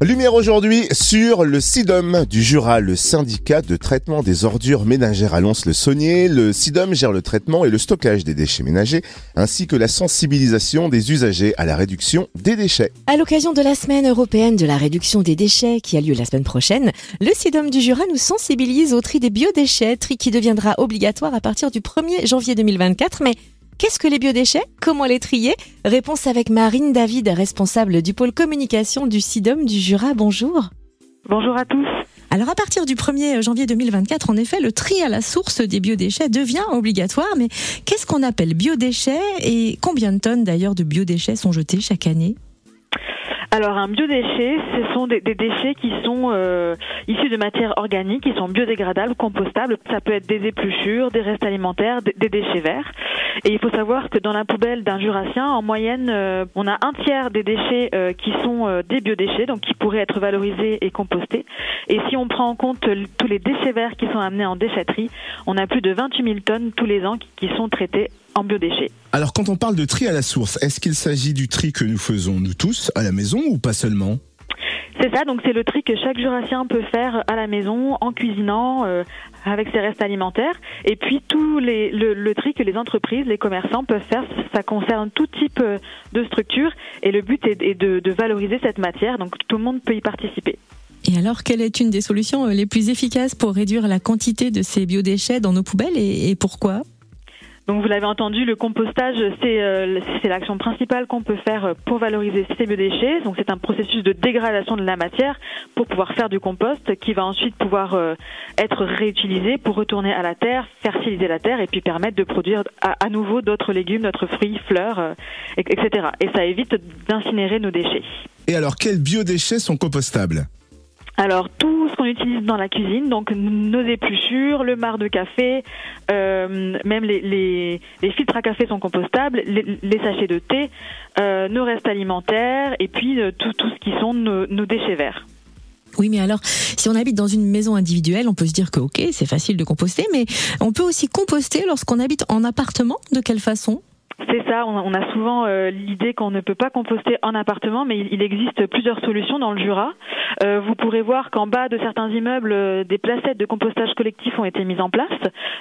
Lumière aujourd'hui sur le SIDOM du Jura, le syndicat de traitement des ordures ménagères à Lons-le-Saunier. Le SIDOM gère le traitement et le stockage des déchets ménagers, ainsi que la sensibilisation des usagers à la réduction des déchets. À l'occasion de la semaine européenne de la réduction des déchets qui a lieu la semaine prochaine, le SIDOM du Jura nous sensibilise au tri des biodéchets, tri qui deviendra obligatoire à partir du 1er janvier 2024. Mais Qu'est-ce que les biodéchets? Comment les trier? Réponse avec Marine David, responsable du pôle communication du SIDOM du Jura. Bonjour. Bonjour à tous. Alors à partir du 1er janvier 2024, en effet, le tri à la source des biodéchets devient obligatoire. Mais qu'est-ce qu'on appelle biodéchets et combien de tonnes d'ailleurs de biodéchets sont jetés chaque année? Alors un biodéchet, ce sont des, déchets qui sont euh, issus de matières organiques, qui sont biodégradables, compostables. Ça peut être des épluchures, des restes alimentaires, des, déchets verts. Et il faut savoir que dans la poubelle d'un jurassien, en moyenne, euh, on a un tiers des déchets euh, qui sont des biodéchets, donc qui pourraient être valorisés et compostés. Et si on prend en compte tous les déchets verts qui sont amenés en déchetterie, on a plus de 28 000 tonnes tous les ans qui sont traitées en biodéchets. Alors quand on parle de tri à la source, est-ce qu'il s'agit du tri que nous faisons nous tous à la maison ou pas seulement? C'est ça, donc c'est le tri que chaque jurassien peut faire à la maison, en cuisinant, euh, avec ses restes alimentaires. Et puis tout les, le, tri que les entreprises, les commerçants peuvent faire, ça concerne tout type euh, de structure. Et le but est, de, valoriser cette matière, donc tout le monde peut y participer. Et alors, quelle est une des solutions euh, les plus efficaces pour réduire la quantité de ces biodéchets dans nos poubelles et pourquoi? Donc vous l'avez entendu, le compostage, c'est euh, l'action principale qu'on peut faire pour valoriser ces biodéchets. Donc c'est un processus de dégradation de la matière pour pouvoir faire du compost qui va ensuite pouvoir euh, être réutilisé pour retourner à la terre, fertiliser la terre et puis permettre de produire à, nouveau d'autres légumes, d'autres fruits, fleurs, euh, etc. Et ça évite d'incinérer nos déchets. Et alors quels biodéchets sont compostables? Alors tout ce qu'on utilise dans la cuisine, donc nos épluchures, le marc de café, euh, même les, filtres à café sont compostables, les, sachets de thé, euh, nos restes alimentaires et puis euh, tout, tout ce qui sont nos, nos déchets verts. Oui, mais alors, si on habite dans une maison individuelle, on peut se dire que ok, c'est facile de composter, mais on peut aussi composter lorsqu'on habite en appartement. De quelle façon? C'est ça, on a souvent euh, l'idée qu'on ne peut pas composter en appartement, mais il existe plusieurs solutions dans le Jura. Euh, vous pourrez voir qu'en bas de certains immeubles, euh, des placettes de compostage collectif ont été mises en place.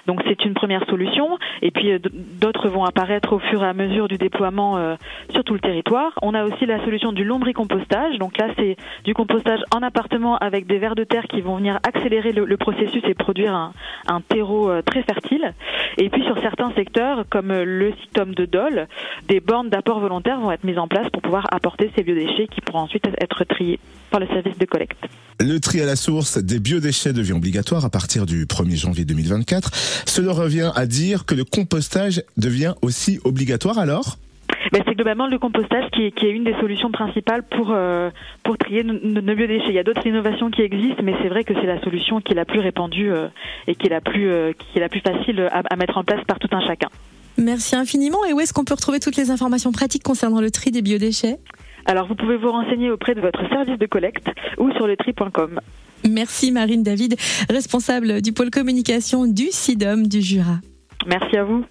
Donc c'est une première solution. Et puis d'autres vont apparaître au fur et à mesure du déploiement sur tout le territoire. On a aussi la solution du lombricompostage. Donc là, c'est du compostage en appartement avec des vers de terre qui vont venir accélérer le, processus et produire un terreau très fertile. Et puis sur certains secteurs, comme le sitome de Dole, des bornes d'apport volontaire vont être mises en place pour pouvoir apporter ces biodéchets qui pourront ensuite être triés par le service de collecte. Le tri à la source des biodéchets devient obligatoire à partir du 1er janvier 2024. Cela revient à dire que le compostage devient aussi obligatoire alors? Ben, c'est globalement le compostage qui est, qui est, une des solutions principales pour, euh, pour trier nos, biodéchets. Il y a d'autres innovations qui existent, mais c'est vrai que c'est la solution qui est la plus répandue euh, et qui est la plus, euh, qui est la plus facile à, à mettre en place par tout un chacun. Merci infiniment. Et où est-ce qu'on peut retrouver toutes les informations pratiques concernant le tri des biodéchets? Alors, vous pouvez vous renseigner auprès de votre service de collecte ou sur le tri.com. Merci Marine David, responsable du pôle communication du SIDOM du Jura. Merci à vous.